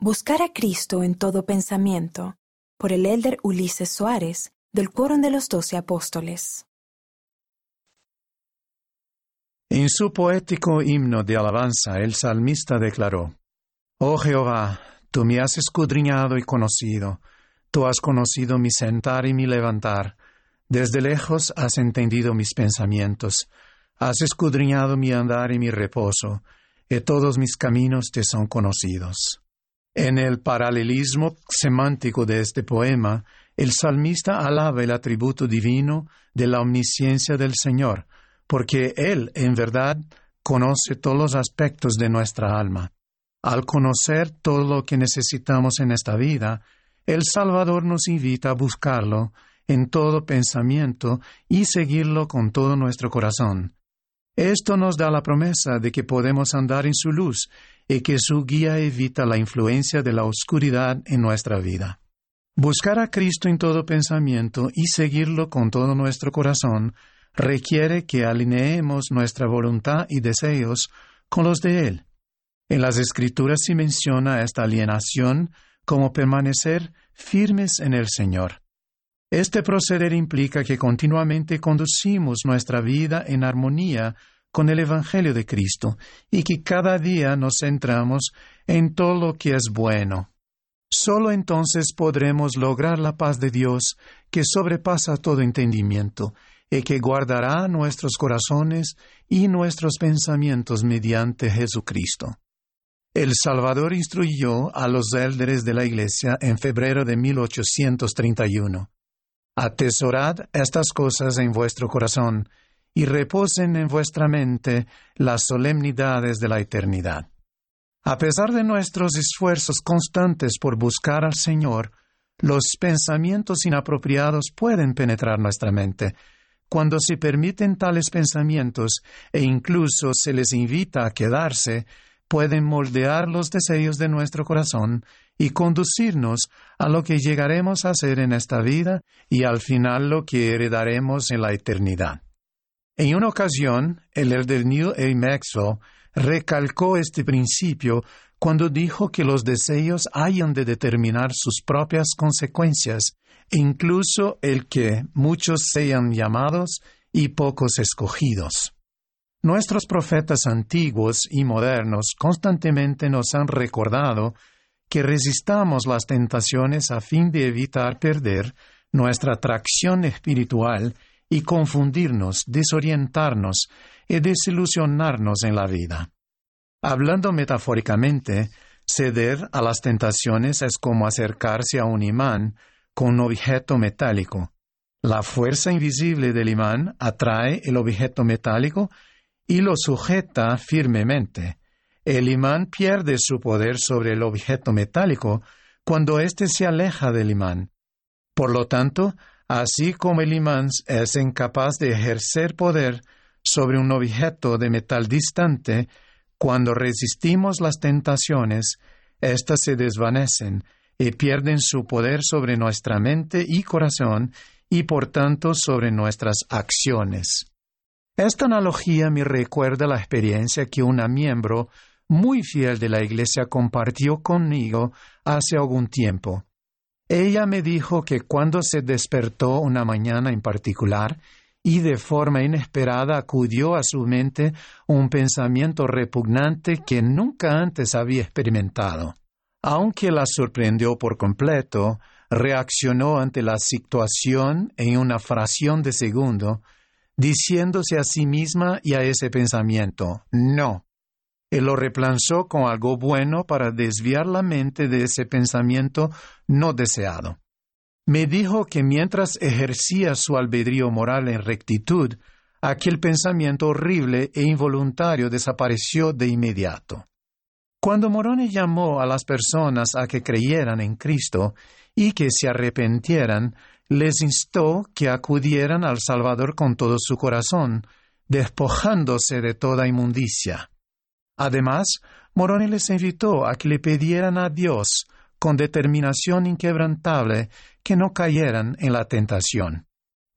Buscar a Cristo en todo pensamiento, por el elder Ulises Soares, del Quórum de los Doce Apóstoles. En su poético himno de alabanza, el salmista declaró, Oh Jehová, tú me has escudriñado y conocido, tú has conocido mi sentar y mi levantar, desde lejos has entendido mis pensamientos, has escudriñado mi andar y mi reposo, y todos mis caminos te son conocidos. En el paralelismo semántico de este poema, el salmista alaba el atributo divino de la omnisciencia del Señor, porque Él, en verdad, conoce todos los aspectos de nuestra alma. Al conocer todo lo que necesitamos en esta vida, el Salvador nos invita a buscarlo en todo pensamiento y seguirlo con todo nuestro corazón. Esto nos da la promesa de que podemos andar en su luz y que su guía evita la influencia de la oscuridad en nuestra vida. Buscar a Cristo en todo pensamiento y seguirlo con todo nuestro corazón requiere que alineemos nuestra voluntad y deseos con los de Él. En las Escrituras se menciona esta alienación como permanecer firmes en el Señor. Este proceder implica que continuamente conducimos nuestra vida en armonía con el Evangelio de Cristo y que cada día nos centramos en todo lo que es bueno. Solo entonces podremos lograr la paz de Dios que sobrepasa todo entendimiento y que guardará nuestros corazones y nuestros pensamientos mediante Jesucristo. El Salvador instruyó a los élderes de la Iglesia en febrero de 1831. Atesorad estas cosas en vuestro corazón, y reposen en vuestra mente las solemnidades de la eternidad. A pesar de nuestros esfuerzos constantes por buscar al Señor, los pensamientos inapropiados pueden penetrar nuestra mente. Cuando se permiten tales pensamientos e incluso se les invita a quedarse, pueden moldear los deseos de nuestro corazón y conducirnos a lo que llegaremos a ser en esta vida y al final lo que heredaremos en la eternidad. En una ocasión, el elder Neil A. Maxwell recalcó este principio cuando dijo que los deseos hayan de determinar sus propias consecuencias, incluso el que muchos sean llamados y pocos escogidos. Nuestros profetas antiguos y modernos constantemente nos han recordado que resistamos las tentaciones a fin de evitar perder nuestra atracción espiritual y confundirnos, desorientarnos y desilusionarnos en la vida. Hablando metafóricamente, ceder a las tentaciones es como acercarse a un imán con un objeto metálico. La fuerza invisible del imán atrae el objeto metálico y lo sujeta firmemente. El imán pierde su poder sobre el objeto metálico cuando éste se aleja del imán. Por lo tanto, así como el imán es incapaz de ejercer poder sobre un objeto de metal distante, cuando resistimos las tentaciones, éstas se desvanecen y pierden su poder sobre nuestra mente y corazón y por tanto sobre nuestras acciones. Esta analogía me recuerda la experiencia que una miembro muy fiel de la Iglesia compartió conmigo hace algún tiempo. Ella me dijo que cuando se despertó una mañana en particular y de forma inesperada acudió a su mente un pensamiento repugnante que nunca antes había experimentado. Aunque la sorprendió por completo, reaccionó ante la situación en una fracción de segundo, diciéndose a sí misma y a ese pensamiento, no, él lo replanzó con algo bueno para desviar la mente de ese pensamiento no deseado. Me dijo que mientras ejercía su albedrío moral en rectitud, aquel pensamiento horrible e involuntario desapareció de inmediato. Cuando Moroni llamó a las personas a que creyeran en Cristo y que se arrepentieran, les instó que acudieran al Salvador con todo su corazón, despojándose de toda inmundicia. Además, Moroni les invitó a que le pidieran a Dios con determinación inquebrantable que no cayeran en la tentación.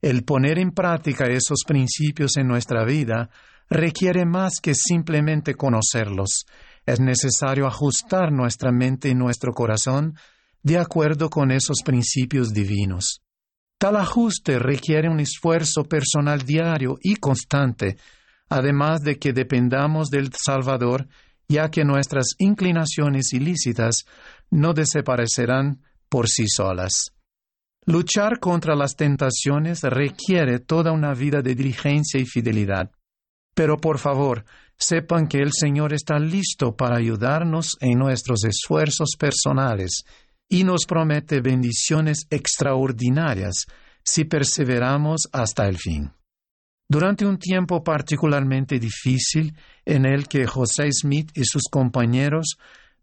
El poner en práctica esos principios en nuestra vida requiere más que simplemente conocerlos. es necesario ajustar nuestra mente y nuestro corazón de acuerdo con esos principios divinos. Tal ajuste requiere un esfuerzo personal diario y constante, además de que dependamos del Salvador, ya que nuestras inclinaciones ilícitas no desaparecerán por sí solas. Luchar contra las tentaciones requiere toda una vida de diligencia y fidelidad. Pero por favor, sepan que el Señor está listo para ayudarnos en nuestros esfuerzos personales y nos promete bendiciones extraordinarias si perseveramos hasta el fin. Durante un tiempo particularmente difícil en el que José Smith y sus compañeros,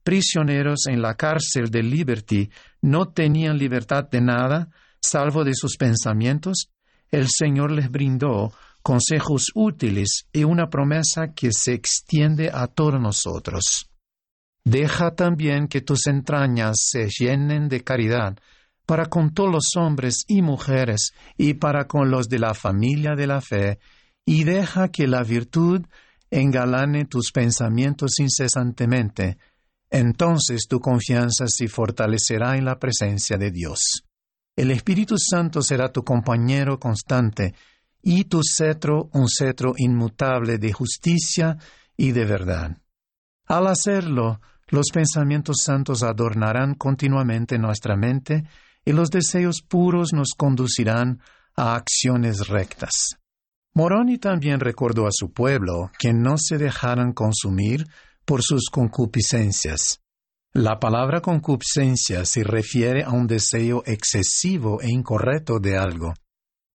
prisioneros en la cárcel de Liberty, no tenían libertad de nada, salvo de sus pensamientos, el Señor les brindó consejos útiles y una promesa que se extiende a todos nosotros. Deja también que tus entrañas se llenen de caridad para con todos los hombres y mujeres y para con los de la familia de la fe, y deja que la virtud engalane tus pensamientos incesantemente. Entonces tu confianza se fortalecerá en la presencia de Dios. El Espíritu Santo será tu compañero constante, y tu cetro un cetro inmutable de justicia y de verdad. Al hacerlo, los pensamientos santos adornarán continuamente nuestra mente y los deseos puros nos conducirán a acciones rectas. Moroni también recordó a su pueblo que no se dejaran consumir por sus concupiscencias. La palabra concupiscencia se refiere a un deseo excesivo e incorrecto de algo.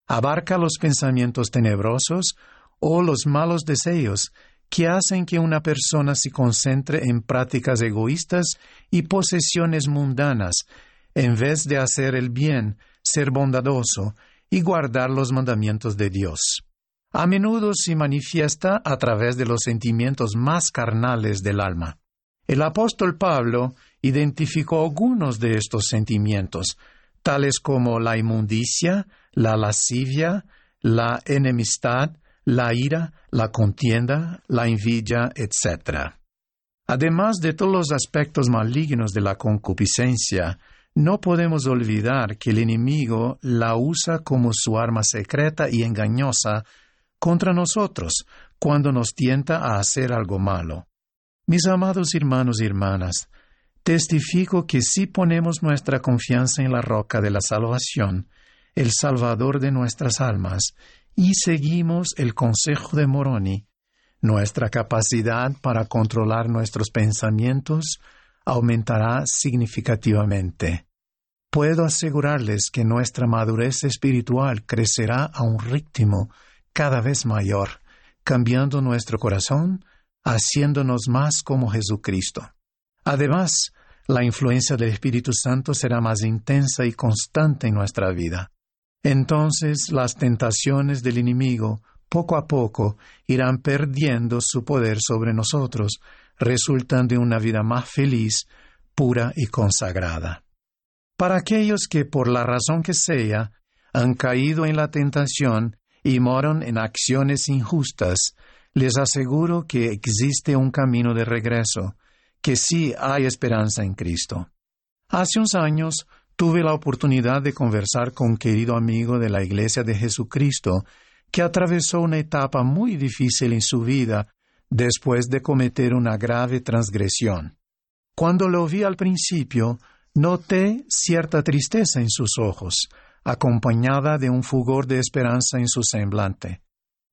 Abarca los pensamientos tenebrosos o los malos deseos que hacen que una persona se concentre en prácticas egoístas y posesiones mundanas, en vez de hacer el bien, ser bondadoso y guardar los mandamientos de Dios. A menudo se manifiesta a través de los sentimientos más carnales del alma. El apóstol Pablo identificó algunos de estos sentimientos, tales como la inmundicia, la lascivia, la enemistad, la ira, la contienda, la envidia, etc. Además de todos los aspectos malignos de la concupiscencia, no podemos olvidar que el enemigo la usa como su arma secreta y engañosa contra nosotros cuando nos tienta a hacer algo malo. Mis amados hermanos y hermanas, testifico que si ponemos nuestra confianza en la roca de la salvación, el Salvador de nuestras almas, y seguimos el consejo de Moroni, nuestra capacidad para controlar nuestros pensamientos aumentará significativamente. Puedo asegurarles que nuestra madurez espiritual crecerá a un ritmo cada vez mayor, cambiando nuestro corazón, haciéndonos más como Jesucristo. Además, la influencia del Espíritu Santo será más intensa y constante en nuestra vida. Entonces las tentaciones del enemigo poco a poco irán perdiendo su poder sobre nosotros, resultando en una vida más feliz, pura y consagrada. Para aquellos que por la razón que sea han caído en la tentación y moran en acciones injustas, les aseguro que existe un camino de regreso, que sí hay esperanza en Cristo. Hace unos años tuve la oportunidad de conversar con un querido amigo de la Iglesia de Jesucristo que atravesó una etapa muy difícil en su vida después de cometer una grave transgresión. Cuando lo vi al principio, noté cierta tristeza en sus ojos, acompañada de un fugor de esperanza en su semblante.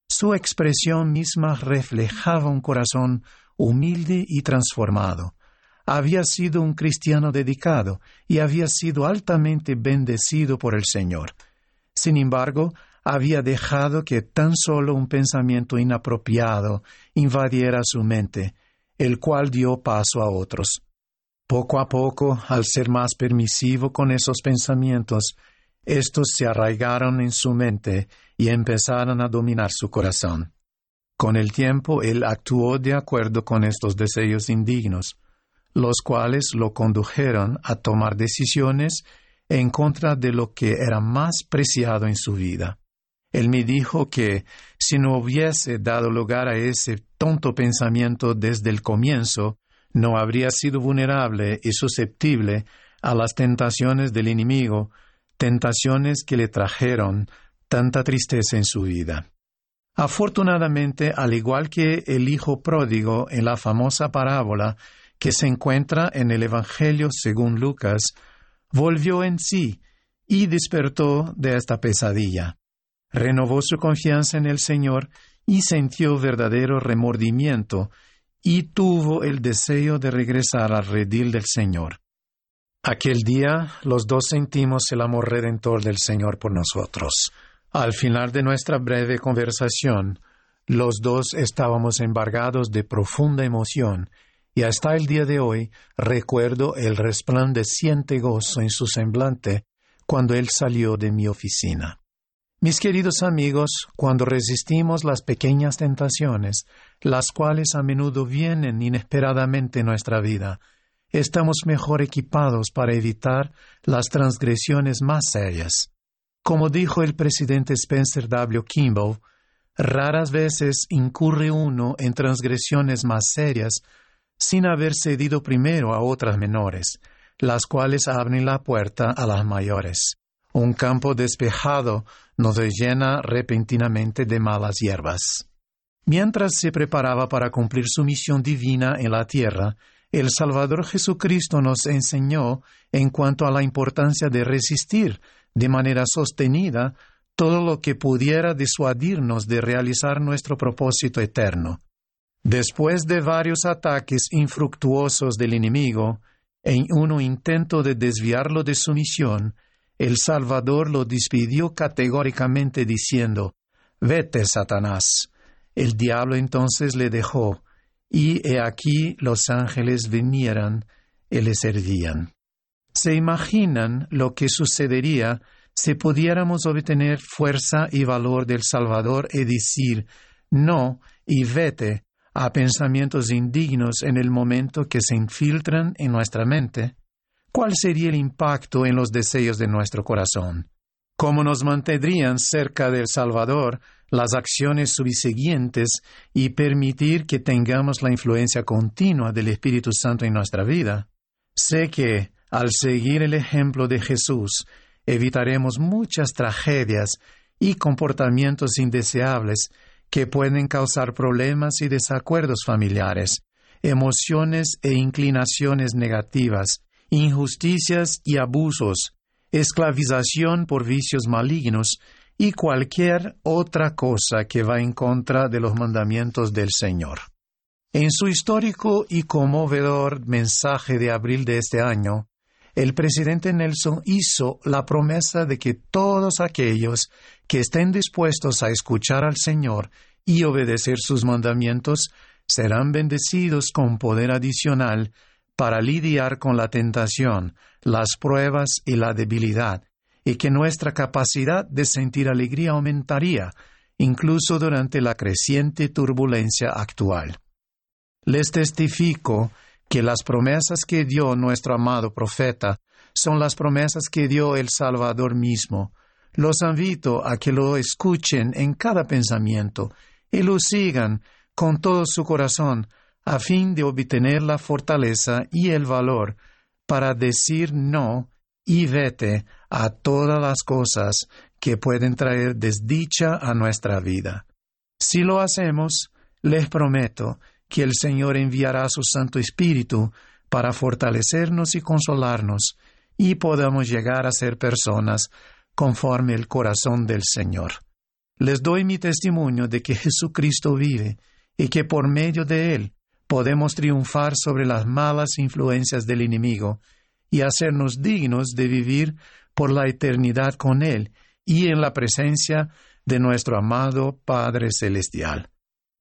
Su expresión misma reflejaba un corazón humilde y transformado había sido un cristiano dedicado y había sido altamente bendecido por el Señor. Sin embargo, había dejado que tan solo un pensamiento inapropiado invadiera su mente, el cual dio paso a otros. Poco a poco, al ser más permisivo con esos pensamientos, estos se arraigaron en su mente y empezaron a dominar su corazón. Con el tiempo, él actuó de acuerdo con estos deseos indignos, los cuales lo condujeron a tomar decisiones en contra de lo que era más preciado en su vida. Él me dijo que si no hubiese dado lugar a ese tonto pensamiento desde el comienzo, no habría sido vulnerable y susceptible a las tentaciones del enemigo, tentaciones que le trajeron tanta tristeza en su vida. Afortunadamente, al igual que el hijo pródigo en la famosa parábola que se encuentra en el Evangelio según Lucas, volvió en sí y despertó de esta pesadilla. Renovó su confianza en el Señor y sintió verdadero remordimiento y tuvo el deseo de regresar al redil del Señor. Aquel día los dos sentimos el amor redentor del Señor por nosotros. Al final de nuestra breve conversación, los dos estábamos embargados de profunda emoción y hasta el día de hoy recuerdo el resplandeciente gozo en su semblante cuando él salió de mi oficina. Mis queridos amigos, cuando resistimos las pequeñas tentaciones, las cuales a menudo vienen inesperadamente en nuestra vida, estamos mejor equipados para evitar las transgresiones más serias. Como dijo el presidente Spencer W. Kimball, raras veces incurre uno en transgresiones más serias sin haber cedido primero a otras menores, las cuales abren la puerta a las mayores. Un campo despejado nos llena repentinamente de malas hierbas. Mientras se preparaba para cumplir su misión divina en la tierra, el Salvador Jesucristo nos enseñó en cuanto a la importancia de resistir de manera sostenida todo lo que pudiera disuadirnos de realizar nuestro propósito eterno. Después de varios ataques infructuosos del enemigo, en un intento de desviarlo de su misión, el Salvador lo despidió categóricamente diciendo, Vete, Satanás. El diablo entonces le dejó, y he aquí los ángeles vinieran y le servían. ¿Se imaginan lo que sucedería si pudiéramos obtener fuerza y valor del Salvador y decir no y vete a pensamientos indignos en el momento que se infiltran en nuestra mente? ¿Cuál sería el impacto en los deseos de nuestro corazón? ¿Cómo nos mantendrían cerca del Salvador las acciones subsiguientes y permitir que tengamos la influencia continua del Espíritu Santo en nuestra vida? Sé que, al seguir el ejemplo de Jesús, evitaremos muchas tragedias y comportamientos indeseables que pueden causar problemas y desacuerdos familiares, emociones e inclinaciones negativas, injusticias y abusos, esclavización por vicios malignos y cualquier otra cosa que va en contra de los mandamientos del Señor. En su histórico y conmovedor mensaje de abril de este año, el presidente Nelson hizo la promesa de que todos aquellos que estén dispuestos a escuchar al Señor y obedecer sus mandamientos serán bendecidos con poder adicional para lidiar con la tentación, las pruebas y la debilidad, y que nuestra capacidad de sentir alegría aumentaría, incluso durante la creciente turbulencia actual. Les testifico que las promesas que dio nuestro amado profeta son las promesas que dio el Salvador mismo. Los invito a que lo escuchen en cada pensamiento y lo sigan con todo su corazón a fin de obtener la fortaleza y el valor para decir no y vete a todas las cosas que pueden traer desdicha a nuestra vida. Si lo hacemos, les prometo que el Señor enviará su Santo Espíritu para fortalecernos y consolarnos, y podamos llegar a ser personas conforme el corazón del Señor. Les doy mi testimonio de que Jesucristo vive y que por medio de Él podemos triunfar sobre las malas influencias del enemigo y hacernos dignos de vivir por la eternidad con Él y en la presencia de nuestro amado Padre Celestial.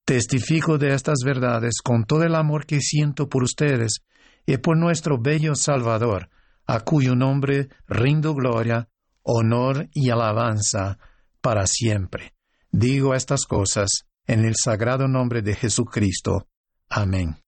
Testifico de estas verdades con todo el amor que siento por ustedes y por nuestro bello Salvador, a cuyo nombre rindo gloria, honor y alabanza para siempre. Digo estas cosas en el sagrado nombre de Jesucristo. Amén.